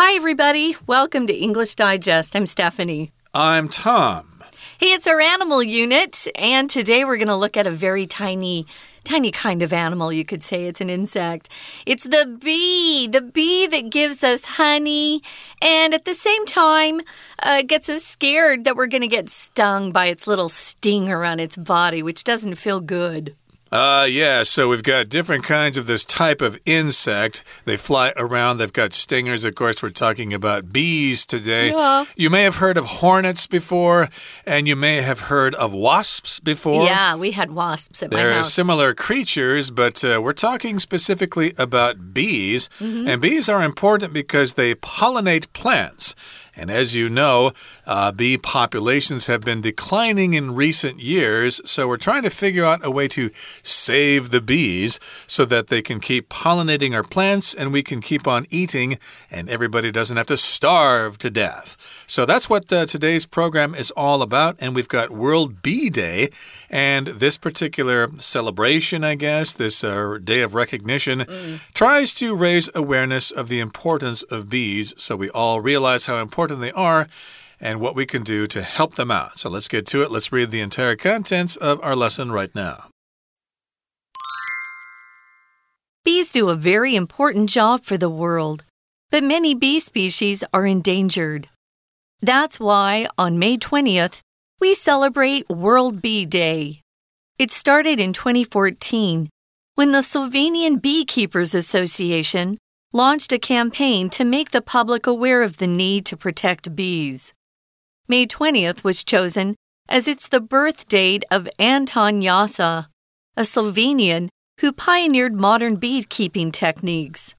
Hi, everybody. Welcome to English Digest. I'm Stephanie. I'm Tom. Hey, it's our animal unit, and today we're going to look at a very tiny tiny kind of animal, you could say. It's an insect. It's the bee, the bee that gives us honey and at the same time uh, gets us scared that we're going to get stung by its little stinger on its body, which doesn't feel good. Uh, yeah, so we've got different kinds of this type of insect. They fly around, they've got stingers. Of course, we're talking about bees today. Yeah. You may have heard of hornets before, and you may have heard of wasps before. Yeah, we had wasps at They're my house. similar creatures, but uh, we're talking specifically about bees. Mm -hmm. And bees are important because they pollinate plants. And as you know, uh, bee populations have been declining in recent years, so we're trying to figure out a way to save the bees so that they can keep pollinating our plants and we can keep on eating and everybody doesn't have to starve to death. So that's what uh, today's program is all about. And we've got World Bee Day, and this particular celebration, I guess, this uh, day of recognition, Mm. tries to raise awareness of the importance of bees so we all realize how important they are and what we can do to help them out. So let's get to it. Let's read the entire contents of our lesson right now. Bees do a very important job for the world, but many bee species are endangered. That's why on May 20th, we celebrate World Bee Day. It started in 2014 when the Slovenian Beekeepers Association launched a campaign to make the public aware of the need to protect bees. May 20th was chosen as it's the birth date of Anton Jansa, a Slovenian who pioneered modern beekeeping techniques.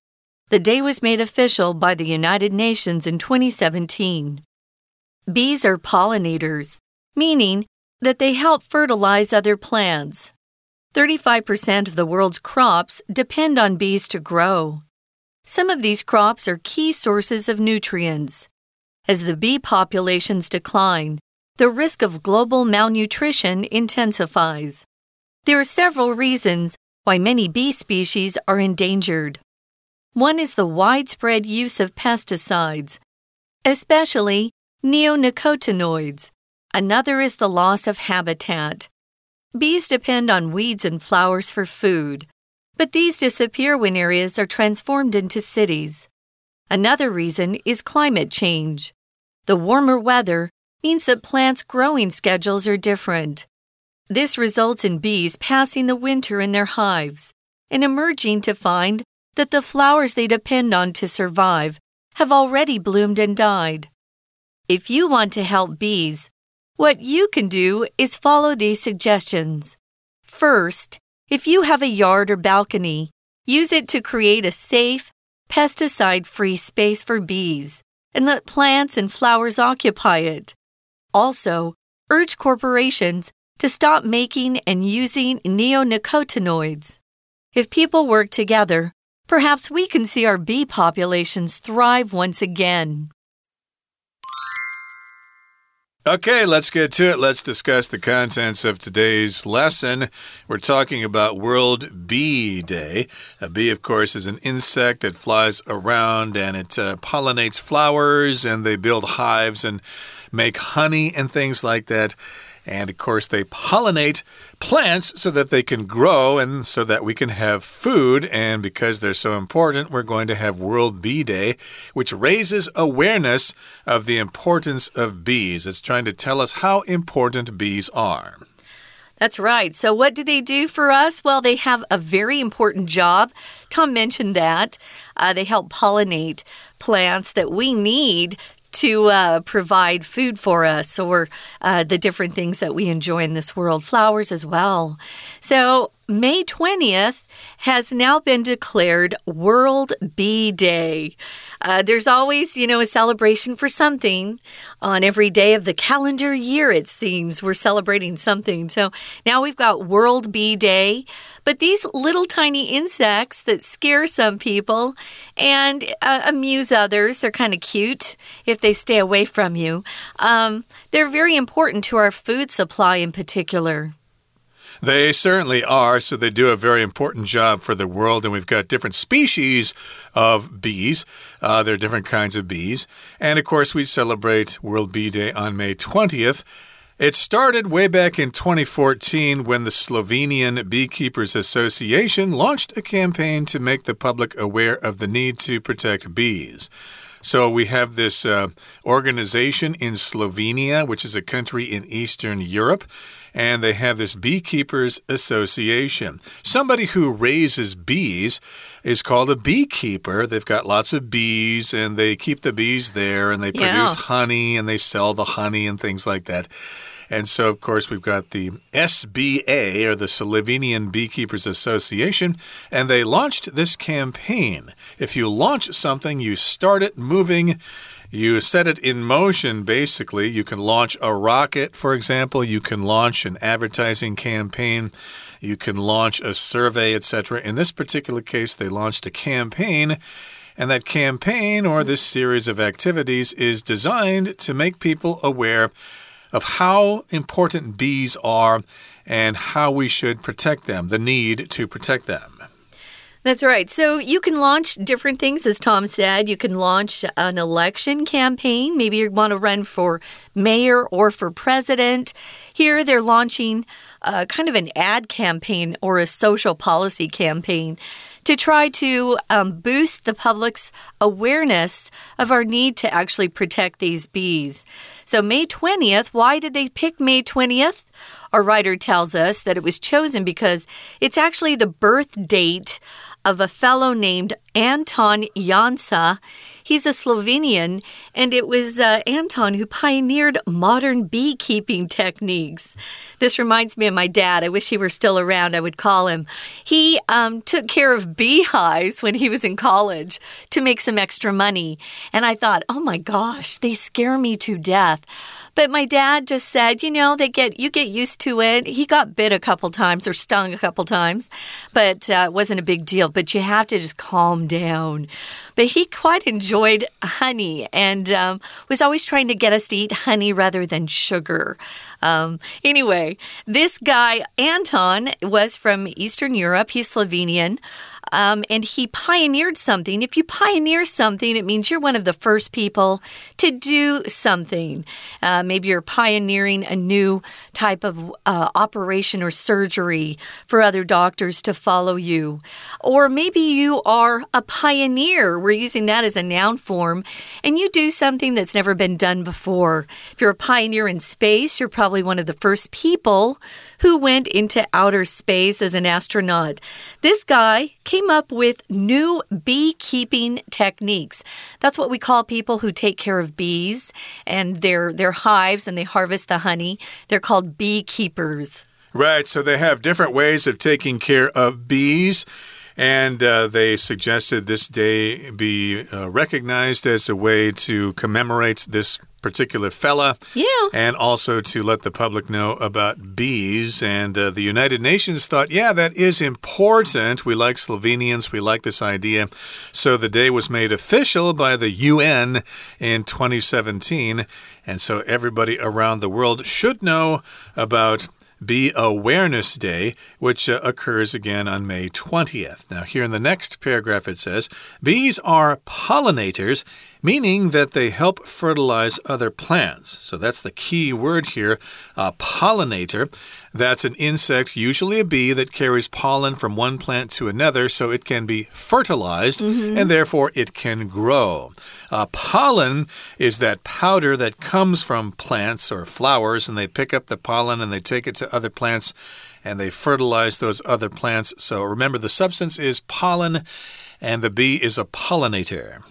The day was made official by the United Nations in 2017. Bees are pollinators, meaning that they help fertilize other plants. 35% of the world's crops depend on bees to grow. Some of these crops are key sources of nutrients. As the bee populations decline, the risk of global malnutrition intensifies. There are several reasons why many bee species are endangered. One is the widespread use of pesticides, especially neonicotinoids. Another is the loss of habitat. Bees depend on weeds and flowers for food, but these disappear when areas are transformed into cities. Another reason is climate change. The warmer weather means that plants' growing schedules are different. This results in bees passing the winter in their hives and emerging to find that the flowers they depend on to survive have already bloomed and died. If you want to help bees, what you can do is follow these suggestions. First, if you have a yard or balcony, use it to create a safe, pesticide free space for bees and let plants and flowers occupy it. Also, urge corporations to stop making and using neonicotinoids. If people work together, perhaps we can see our bee populations thrive once again. Okay, let's get to it. Let's discuss the contents of today's lesson. We're talking about World Bee Day. A bee, of course, is an insect that flies around and it uh, pollinates flowers and they build hives and make honey and things like that. And of course, they pollinate plants so that they can grow and so that we can have food. And because they're so important, we're going to have World Bee Day, which raises awareness of the importance of bees. It's trying to tell us how important bees are. That's right. So, what do they do for us? Well, they have a very important job. Tom mentioned that. Uh, they help pollinate plants that we need to uh, provide food for us or uh, the different things that we enjoy in this world, flowers as well. So, May 20th has now been declared World Bee Day. Uh, there's always, you know, a celebration for something on every day of the calendar year, it seems. We're celebrating something. So now we've got World Bee Day. But these little tiny insects that scare some people and uh, amuse others, they're kind of cute if they stay away from you. Um, they're very important to our food supply in particular. They certainly are. So they do a very important job for the world. And we've got different species of bees. Uh, there are different kinds of bees. And of course, we celebrate World Bee Day on May 20th. It started way back in 2014 when the Slovenian Beekeepers Association launched a campaign to make the public aware of the need to protect bees. So we have this uh, organization in Slovenia, which is a country in Eastern Europe and they have this beekeepers association. Somebody who raises bees is called a beekeeper. They've got lots of bees and they keep the bees there and they produce yeah. honey and they sell the honey and things like that. And so, of course, we've got the SBA, or the Slovenian Beekeepers Association, and they launched this campaign. If you launch something, you start it moving. You set it in motion, basically. You can launch a rocket, for example. You can launch an advertising campaign. You can launch a survey, etc. In this particular case, they launched a campaign. And that campaign or this series of activities is designed to make people aware of how important bees are and how we should protect them, the need to protect them. That's right. So you can launch different things, as Tom said. You can launch an election campaign. Maybe you want to run for mayor or for president. Here they're launching a, kind of an ad campaign or a social policy campaign to try to um, boost the public's awareness of our need to actually protect these bees. So, May 20th, why did they pick May 20th? Our writer tells us that it was chosen because it's actually the birth date of a fellow named Anton Jansa. He's a Slovenian, and it was uh, Anton who pioneered modern beekeeping techniques. This reminds me of my dad. I wish he were still around. I would call him. He um, took care of beehives when he was in college to make some extra money. And I thought, oh my gosh, they scare me to death. But my dad just said, you know, they get you get used to it. He got bit a couple times or stung a couple times, but uh, it wasn't a big deal. But you have to just calm down. But he quite enjoyed honey and um, was always trying to get us to eat honey rather than sugar. Um, anyway, this guy, Anton, was from Eastern Europe. He's Slovenian. Um, and he pioneered something. If you pioneer something, it means you're one of the first people to do something. Uh, maybe you're pioneering a new type of uh, operation or surgery for other doctors to follow you. Or maybe you are a pioneer. We're using that as a noun form, and you do something that's never been done before. If you're a pioneer in space, you're probably one of the first people who went into outer space as an astronaut. This guy came up with new beekeeping techniques. That's what we call people who take care of bees and their their hives and they harvest the honey. They're called beekeepers. Right, so they have different ways of taking care of bees. And uh, they suggested this day be uh, recognized as a way to commemorate this particular fella. Yeah. And also to let the public know about bees. And uh, the United Nations thought, yeah, that is important. We like Slovenians, we like this idea. So the day was made official by the UN in 2017. And so everybody around the world should know about Bee Awareness Day, which uh, occurs again on May 20th. Now, here in the next paragraph, it says Bees are pollinators, meaning that they help fertilize other plants. So that's the key word here a pollinator. That's an insect, usually a bee, that carries pollen from one plant to another so it can be fertilized mm -hmm. and therefore it can grow. Uh, pollen is that powder that comes from plants or flowers, and they pick up the pollen and they take it to other plants and they fertilize those other plants. So remember, the substance is pollen and the bee is a pollinator.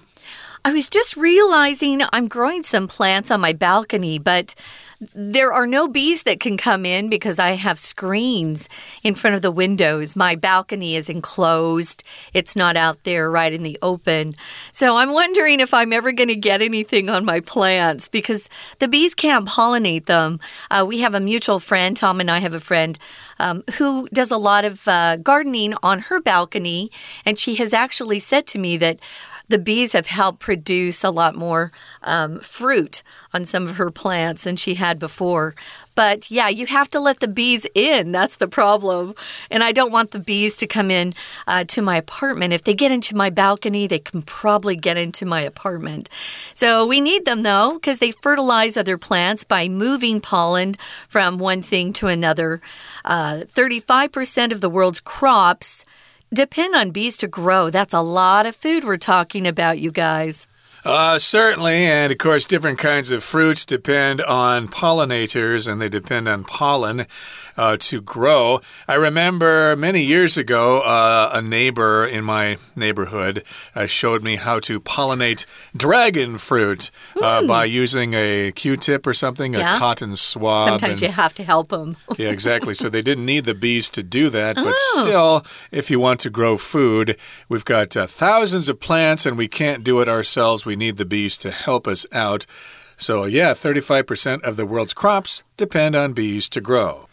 I was just realizing I'm growing some plants on my balcony, but there are no bees that can come in because I have screens in front of the windows. My balcony is enclosed, it's not out there right in the open. So I'm wondering if I'm ever going to get anything on my plants because the bees can't pollinate them. Uh, we have a mutual friend, Tom and I have a friend. Um, who does a lot of uh, gardening on her balcony, and she has actually said to me that the bees have helped produce a lot more um, fruit on some of her plants than she had before. But yeah, you have to let the bees in. That's the problem. And I don't want the bees to come in uh, to my apartment. If they get into my balcony, they can probably get into my apartment. So we need them though, because they fertilize other plants by moving pollen from one thing to another. 35% uh, of the world's crops depend on bees to grow. That's a lot of food we're talking about, you guys. Uh, certainly, and of course, different kinds of fruits depend on pollinators and they depend on pollen uh, to grow. I remember many years ago, uh, a neighbor in my neighborhood uh, showed me how to pollinate dragon fruit mm. by using a Q tip or something, yeah. a cotton swab. Sometimes and, you have to help them. yeah, exactly. So they didn't need the bees to do that, but oh. still, if you want to grow food, we've got uh, thousands of plants and we can't do it ourselves we need the bees to help us out. So, yeah, 35% of the world's crops depend on bees to grow.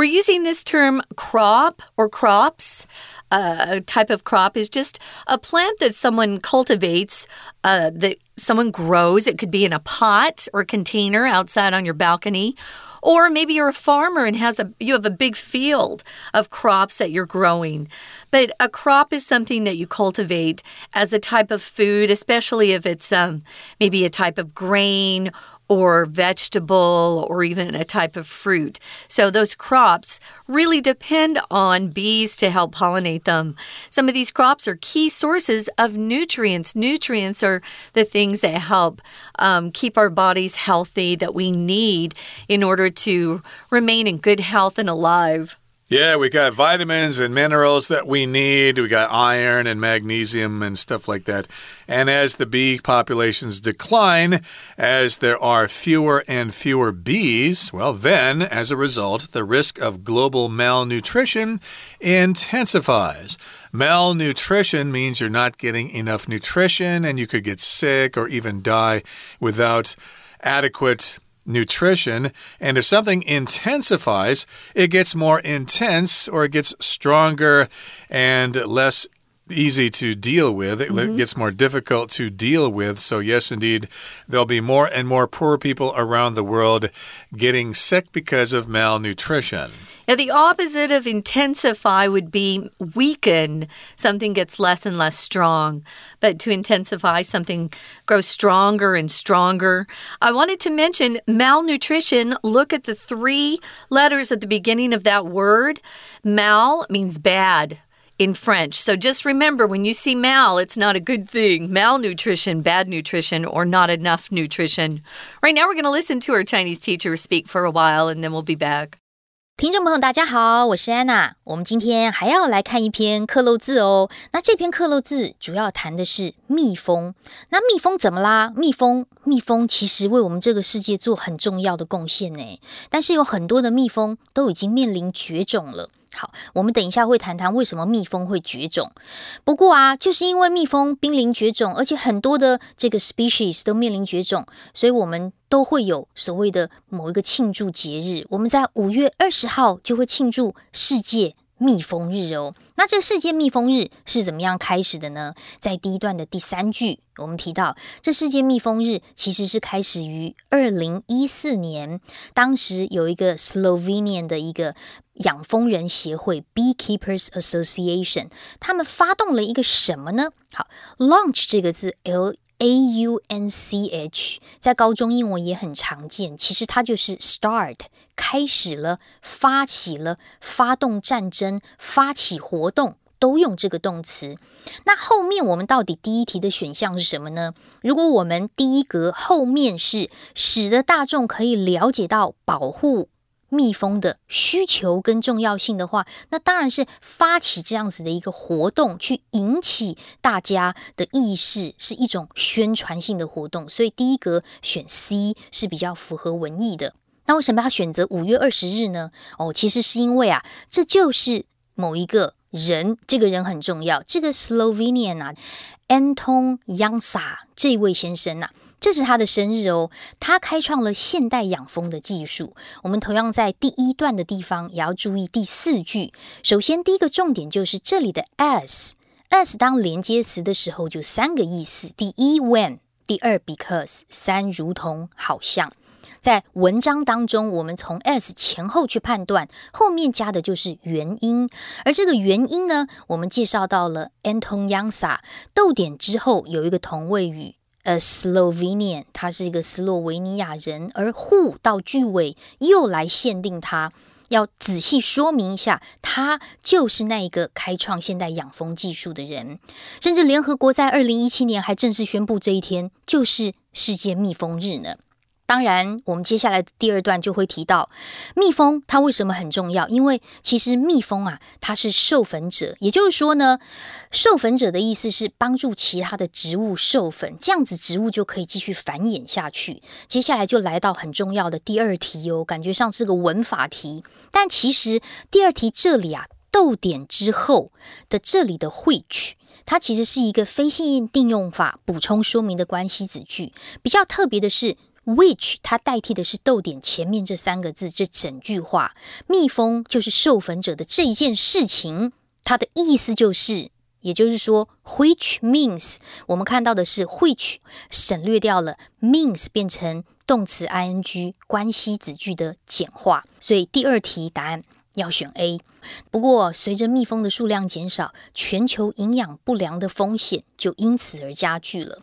We're using this term crop or crops. Uh, a type of crop is just a plant that someone cultivates, uh, that someone grows. It could be in a pot or a container outside on your balcony or maybe you're a farmer and has a you have a big field of crops that you're growing. But a crop is something that you cultivate as a type of food, especially if it's um, maybe a type of grain or vegetable or even a type of fruit. So those crops really depend on bees to help pollinate them. Some of these crops are key sources of nutrients. Nutrients are the things that help um, keep our bodies healthy that we need in order to remain in good health and alive. Yeah, we got vitamins and minerals that we need. We got iron and magnesium and stuff like that. And as the bee populations decline, as there are fewer and fewer bees, well, then, as a result, the risk of global malnutrition intensifies. Malnutrition means you're not getting enough nutrition and you could get sick or even die without adequate nutrition. And if something intensifies, it gets more intense or it gets stronger and less easy to deal with. It mm -hmm. gets more difficult to deal with. So, yes, indeed, there'll be more and more poor people around the world getting sick because of malnutrition. Now, the opposite of intensify would be weaken. Something gets less and less strong. But to intensify, something grows stronger and stronger. I wanted to mention malnutrition. Look at the three letters at the beginning of that word. Mal means bad in French. So just remember when you see mal, it's not a good thing. Malnutrition, bad nutrition, or not enough nutrition. Right now, we're going to listen to our Chinese teacher speak for a while and then we'll be back. 听众朋友，大家好，我是安娜。我们今天还要来看一篇刻漏字哦。那这篇刻漏字主要谈的是蜜蜂。那蜜蜂怎么啦？蜜蜂，蜜蜂其实为我们这个世界做很重要的贡献呢。但是有很多的蜜蜂都已经面临绝种了。 好，我们等一下会谈谈为什么蜜蜂会绝种。不过啊，就是因为蜜蜂濒临绝种，而且很多的这个 species 都面临绝种，所以我们都会有所谓的某一个庆祝节日。我们在五月二十号就会庆祝世界。蜜蜂日哦，那这世界蜜蜂日是怎么样开始的呢？在第一段的第三句，我们提到这世界蜜蜂日其实是开始于二零一四年，当时有一个 Slovenian 的一个养蜂人协会 Beekeepers Association，他们发动了一个什么呢？好，launch 这个字 L。A U N C H 在高中英文也很常见，其实它就是 start 开始了，发起了，发动战争，发起活动都用这个动词。那后面我们到底第一题的选项是什么呢？如果我们第一格后面是使得大众可以了解到保护。蜜蜂的需求跟重要性的话，那当然是发起这样子的一个活动，去引起大家的意识，是一种宣传性的活动。所以第一格选 C 是比较符合文意的。那为什么要选择五月二十日呢？哦，其实是因为啊，这就是某一个人，这个人很重要。这个 Slovenian 啊，Anton Jansa 这位先生呐。这是他的生日哦，他开创了现代养蜂的技术。我们同样在第一段的地方也要注意第四句。首先，第一个重点就是这里的 as as 当连接词的时候就三个意思：第一，when；第二，because；三，如同，好像。在文章当中，我们从 as 前后去判断，后面加的就是原因。而这个原因呢，我们介绍到了 Anton Yangsa 逗点之后有一个同位语呃 Slovenian，他是一个斯洛维尼亚人。而 who 到句尾又来限定他，要仔细说明一下，他就是那一个开创现代养蜂技术的人。甚至联合国在二零一七年还正式宣布这一天就是世界蜜蜂日呢。当然，我们接下来的第二段就会提到蜜蜂它为什么很重要。因为其实蜜蜂啊，它是授粉者，也就是说呢，授粉者的意思是帮助其他的植物授粉，这样子植物就可以继续繁衍下去。接下来就来到很重要的第二题哦，感觉上是个文法题，但其实第二题这里啊，逗点之后的这里的 which，它其实是一个非限定用法补充说明的关系子句。比较特别的是。Which 它代替的是逗点前面这三个字，这整句话，蜜蜂就是授粉者的这一件事情，它的意思就是，也就是说，which means 我们看到的是 which 省略掉了 means 变成动词 ing 关系子句的简化，所以第二题答案要选 A。不过随着蜜蜂的数量减少，全球营养不良的风险就因此而加剧了。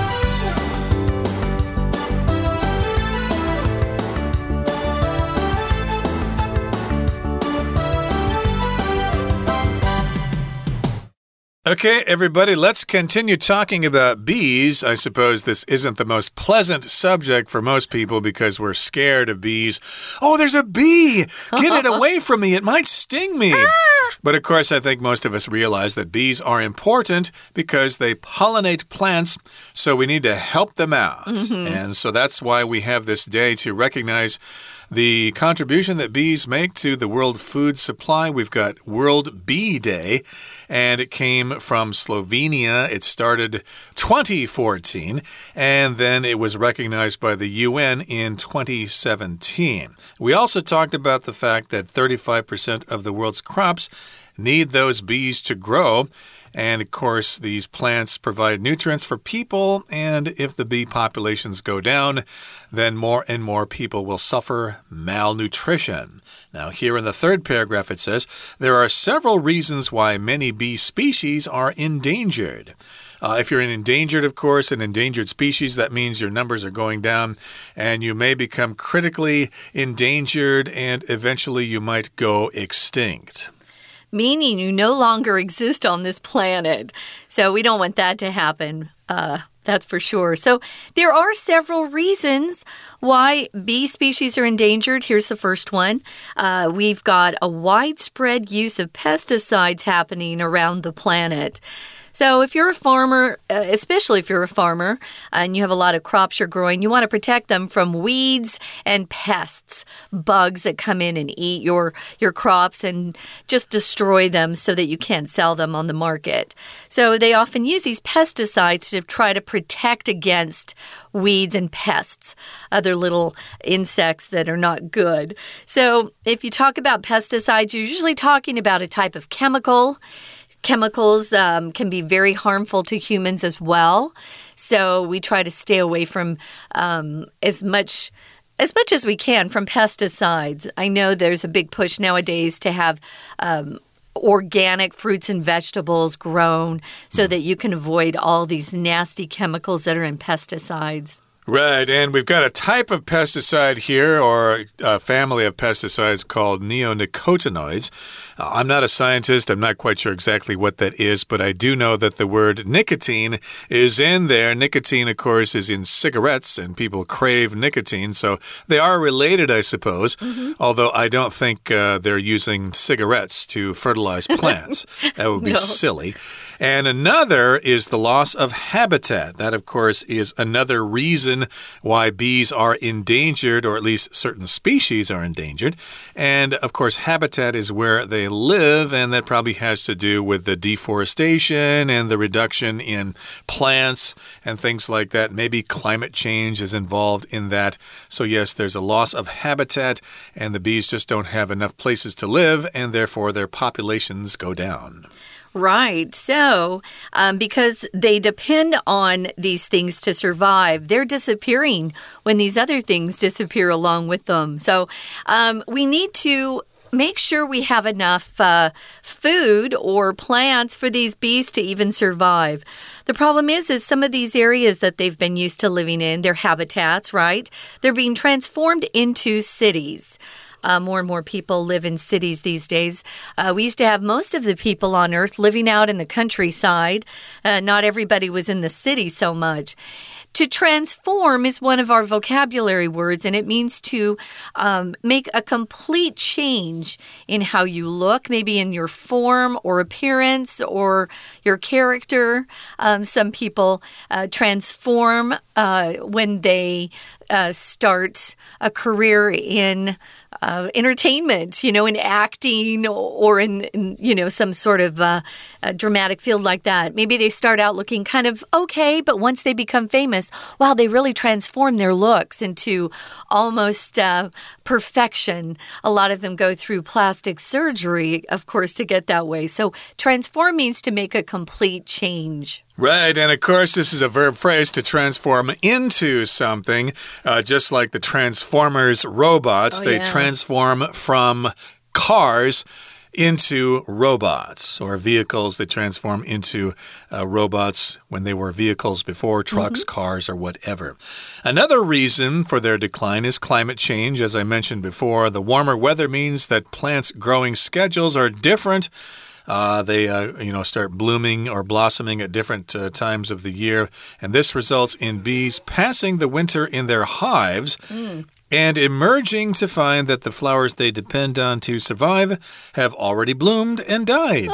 Okay, everybody, let's continue talking about bees. I suppose this isn't the most pleasant subject for most people because we're scared of bees. Oh, there's a bee! Get it away from me, it might sting me. Ah! But of course, I think most of us realize that bees are important because they pollinate plants, so we need to help them out. Mm -hmm. And so that's why we have this day to recognize the contribution that bees make to the world food supply. We've got World Bee Day, and it came from Slovenia. It started 2014, and then it was recognized by the UN in 2017. We also talked about the fact that 35% of the world's crops need those bees to grow. And of course, these plants provide nutrients for people, and if the bee populations go down, then more and more people will suffer malnutrition. Now, here in the third paragraph, it says there are several reasons why many bee species are endangered. Uh, if you're an endangered, of course, an endangered species, that means your numbers are going down and you may become critically endangered and eventually you might go extinct meaning you no longer exist on this planet. So we don't want that to happen. Uh, that's for sure. So, there are several reasons why bee species are endangered. Here's the first one uh, we've got a widespread use of pesticides happening around the planet. So, if you're a farmer, uh, especially if you're a farmer and you have a lot of crops you're growing, you want to protect them from weeds and pests, bugs that come in and eat your, your crops and just destroy them so that you can't sell them on the market. So, they often use these pesticides to try to protect against weeds and pests, other little insects that are not good. So, if you talk about pesticides, you're usually talking about a type of chemical. Chemicals um, can be very harmful to humans as well. So we try to stay away from um, as much as much as we can from pesticides. I know there's a big push nowadays to have um, organic fruits and vegetables grown so that you can avoid all these nasty chemicals that are in pesticides. Right, and we've got a type of pesticide here, or a family of pesticides called neonicotinoids. Uh, I'm not a scientist, I'm not quite sure exactly what that is, but I do know that the word nicotine is in there. Nicotine, of course, is in cigarettes, and people crave nicotine, so they are related, I suppose, mm -hmm. although I don't think uh, they're using cigarettes to fertilize plants. that would be no. silly. And another is the loss of habitat. That, of course, is another reason why bees are endangered, or at least certain species are endangered. And of course, habitat is where they live, and that probably has to do with the deforestation and the reduction in plants and things like that. Maybe climate change is involved in that. So, yes, there's a loss of habitat, and the bees just don't have enough places to live, and therefore their populations go down. Right. So, um, because they depend on these things to survive, they're disappearing when these other things disappear along with them. So, um, we need to make sure we have enough uh, food or plants for these bees to even survive. The problem is, is some of these areas that they've been used to living in, their habitats, right? They're being transformed into cities. Uh, more and more people live in cities these days. Uh, we used to have most of the people on Earth living out in the countryside. Uh, not everybody was in the city so much. To transform is one of our vocabulary words, and it means to um, make a complete change in how you look, maybe in your form or appearance or your character. Um, some people uh, transform uh, when they uh, start a career in uh, entertainment, you know, in acting or in, in you know, some sort of uh, dramatic field like that. Maybe they start out looking kind of okay, but once they become famous, wow, they really transform their looks into almost uh, perfection. A lot of them go through plastic surgery, of course, to get that way. So transform means to make a complete change. Right, and of course, this is a verb phrase to transform into something, uh, just like the Transformers robots. Oh, they yeah. transform from cars into robots or vehicles that transform into uh, robots when they were vehicles before, trucks, Mm-hmm. cars, or whatever. Another reason for their decline is climate change. As I mentioned before, the warmer weather means that plants' growing schedules are different. Uh, they, uh, you know, start blooming or blossoming at different uh, times of the year, and this results in bees passing the winter in their hives. And emerging to find that the flowers they depend on to survive have already bloomed and died.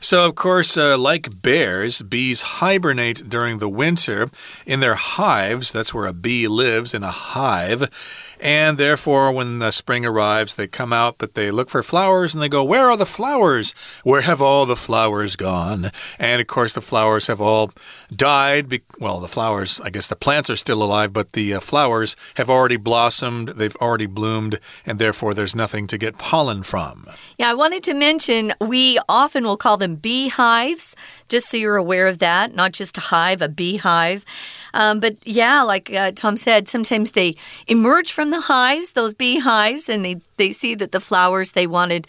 So, of course, uh, like bears, bees hibernate during the winter in their hives. That's where a bee lives, in a hive. And therefore, when the spring arrives, they come out, but they look for flowers and they go, Where are the flowers? Where have all the flowers gone? And of course, the flowers have all died. Well, the flowers, I guess the plants are still alive, but the uh, flowers have already blossomed, they've already bloomed, and therefore there's nothing to get pollen from. Yeah, I wanted to mention we often will call them beehives, just so you're aware of that, not just a hive, a beehive. Um, but yeah, like uh, Tom said, sometimes they emerge from the hives, those beehives, and they, they see that the flowers they wanted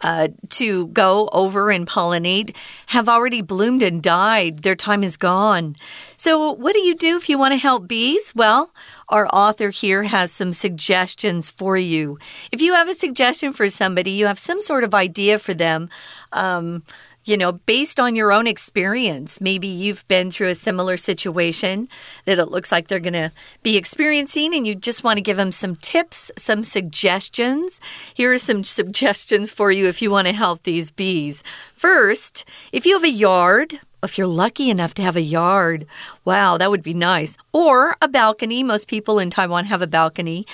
uh, to go over and pollinate have already bloomed and died. Their time is gone. So, what do you do if you want to help bees? Well, our author here has some suggestions for you. If you have a suggestion for somebody, you have some sort of idea for them. Um, you know, based on your own experience. Maybe you've been through a similar situation that it looks like they're going to be experiencing, and you just want to give them some tips, some suggestions. Here are some suggestions for you if you want to help these bees. First, if you have a yard, if you're lucky enough to have a yard, wow, that would be nice. Or a balcony. Most people in Taiwan have a balcony.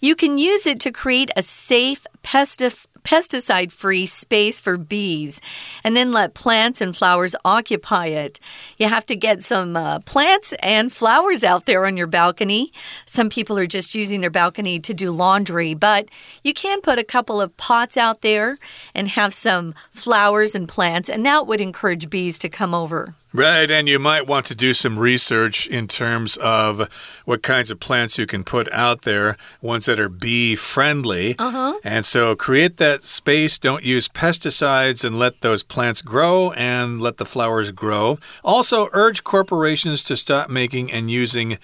You can use it to create a safe pestif pesticide free space for bees and then let plants and flowers occupy it. You have to get some uh, plants and flowers out there on your balcony. Some people are just using their balcony to do laundry, but you can put a couple of pots out there and have some flowers and plants, and that would encourage bees to come over. Right, and you might want to do some research in terms of what kinds of plants you can put out there, ones that are bee friendly. Uh huh. And so create that space. Don't use pesticides and let those plants grow and let the flowers grow. Also, urge corporations to stop making and using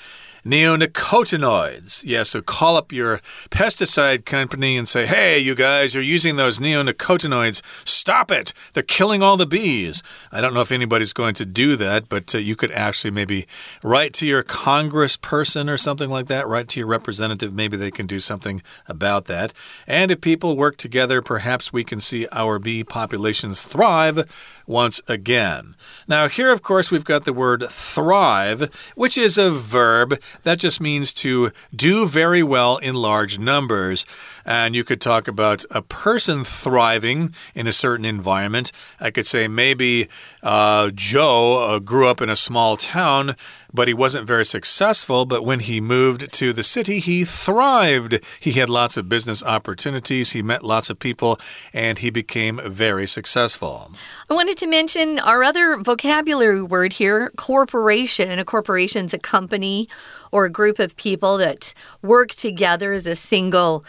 neonicotinoids. Yeah, so call up your pesticide company and say, hey, you guys you're using those neonicotinoids. Stop it. They're killing all the bees. I don't know if anybody's going to do that, but uh, you could actually maybe write to your congressperson or something like that, write to your representative. Maybe they can do something about that. And if people work together, perhaps we can see our bee populations thrive once again. Now, here, of course, we've got the word thrive, which is a verb that just means to do very well in large numbers. And you could talk about a person thriving in a certain environment. I could say maybe uh, Joe uh, grew up in a small town but he wasn't very successful. But when he moved to the city, he thrived. He had lots of business opportunities, he met lots of people, and he became very successful. I wanted to mention our other vocabulary word here corporation. A corporation is a company or a group of people that work together as a single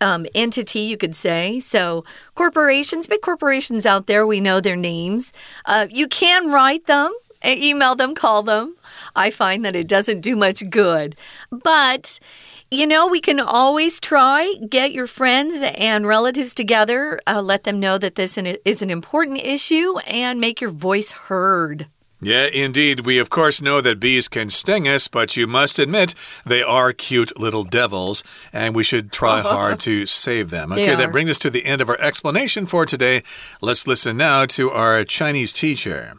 um, entity, you could say. So, corporations, big corporations out there, we know their names. Uh, you can write them, email them, call them. I find that it doesn't do much good. But you know, we can always try get your friends and relatives together, uh, let them know that this is an important issue, and make your voice heard. Yeah, indeed. We, of course, know that bees can sting us, but you must admit they are cute little devils, and we should try hard to save them. Okay, that brings us to the end of our explanation for today. Let's listen now to our Chinese teacher.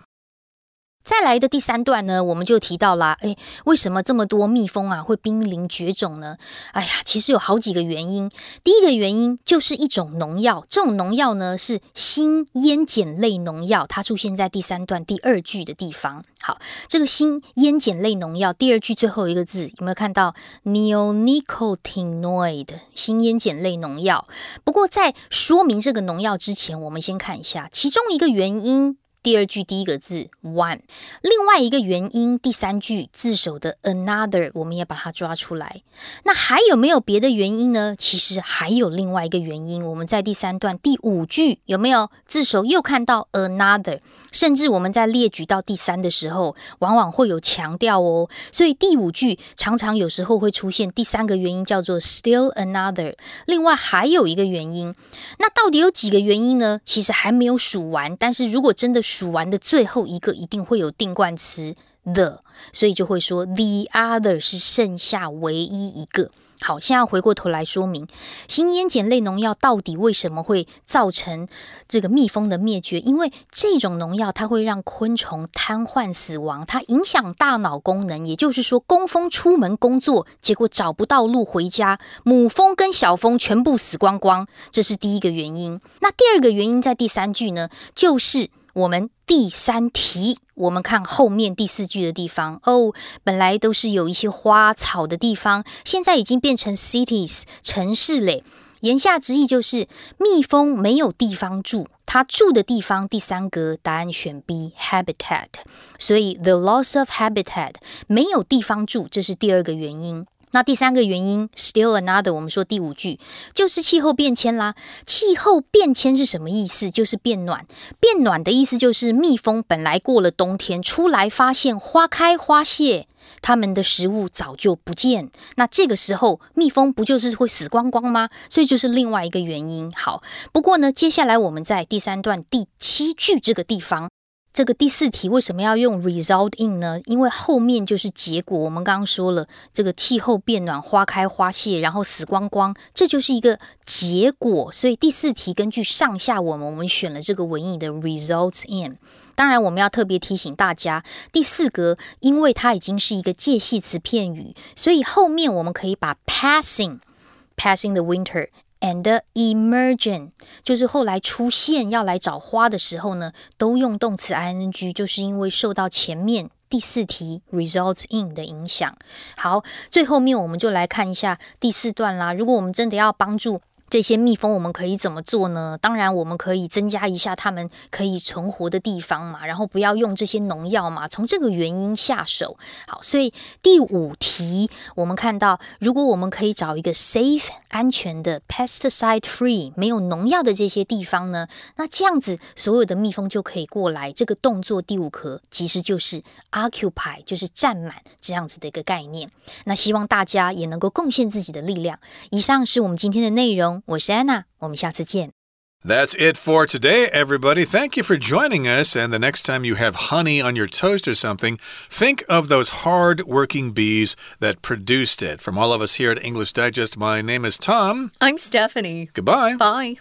再来的第三段呢，我们就提到啦，诶，为什么这么多蜜蜂啊会濒临绝种呢？哎呀，其实有好几个原因。第一个原因就是一种农药，这种农药呢是新烟碱类农药，它出现在第三段第二句的地方。好，这个新烟碱类农药第二句最后一个字有没有看到 neonicotinoid 新烟碱类农药？不过在说明这个农药之前，我们先看一下其中一个原因。第二句第一个字 one，另外一个原因，第三句自首的 another，我们也把它抓出来。那还有没有别的原因呢？其实还有另外一个原因，我们在第三段第五句有没有自首又看到 another？甚至我们在列举到第三的时候，往往会有强调哦。所以第五句常常有时候会出现第三个原因，叫做 still another。另外还有一个原因，那到底有几个原因呢？其实还没有数完。但是如果真的数完的最后一个一定会有定冠词 the，所以就会说 the other 是剩下唯一一个。好，现在回过头来说明，新烟碱类农药到底为什么会造成这个蜜蜂的灭绝？因为这种农药它会让昆虫瘫痪死亡，它影响大脑功能。也就是说，工蜂出门工作，结果找不到路回家，母蜂跟小蜂全部死光光，这是第一个原因。那第二个原因在第三句呢，就是。我们第三题，我们看后面第四句的地方哦，本来都是有一些花草的地方，现在已经变成 cities 城市嘞。言下之意就是蜜蜂没有地方住，它住的地方第三格答案选 B habitat，所以 the loss of habitat 没有地方住，这是第二个原因。那第三个原因，still another，我们说第五句就是气候变迁啦。气候变迁是什么意思？就是变暖。变暖的意思就是蜜蜂本来过了冬天出来，发现花开花谢，它们的食物早就不见。那这个时候，蜜蜂不就是会死光光吗？所以就是另外一个原因。好，不过呢，接下来我们在第三段第七句这个地方。这个第四题为什么要用 result in 呢？因为后面就是结果。我们刚刚说了，这个气候变暖，花开花谢，然后死光光，这就是一个结果。所以第四题根据上下文，我们选了这个文意的 results in。当然，我们要特别提醒大家，第四格因为它已经是一个介系词片语，所以后面我们可以把 passing passing the winter。And emergent 就是后来出现要来找花的时候呢，都用动词 ing，就是因为受到前面第四题 results in 的影响。好，最后面我们就来看一下第四段啦。如果我们真的要帮助。这些蜜蜂我们可以怎么做呢？当然，我们可以增加一下它们可以存活的地方嘛，然后不要用这些农药嘛，从这个原因下手。好，所以第五题我们看到，如果我们可以找一个 safe 安全的 pesticide free 没有农药的这些地方呢，那这样子所有的蜜蜂就可以过来。这个动作第五壳其实就是 occupy，就是占满这样子的一个概念。那希望大家也能够贡献自己的力量。以上是我们今天的内容。我是安娜，我们下次见。That's it for today, everybody. Thank you for joining us. And the next time you have honey on your toast or something, think of those hard working bees that produced it. From all of us here at English Digest, my name is Tom. I'm Stephanie. Goodbye. Bye.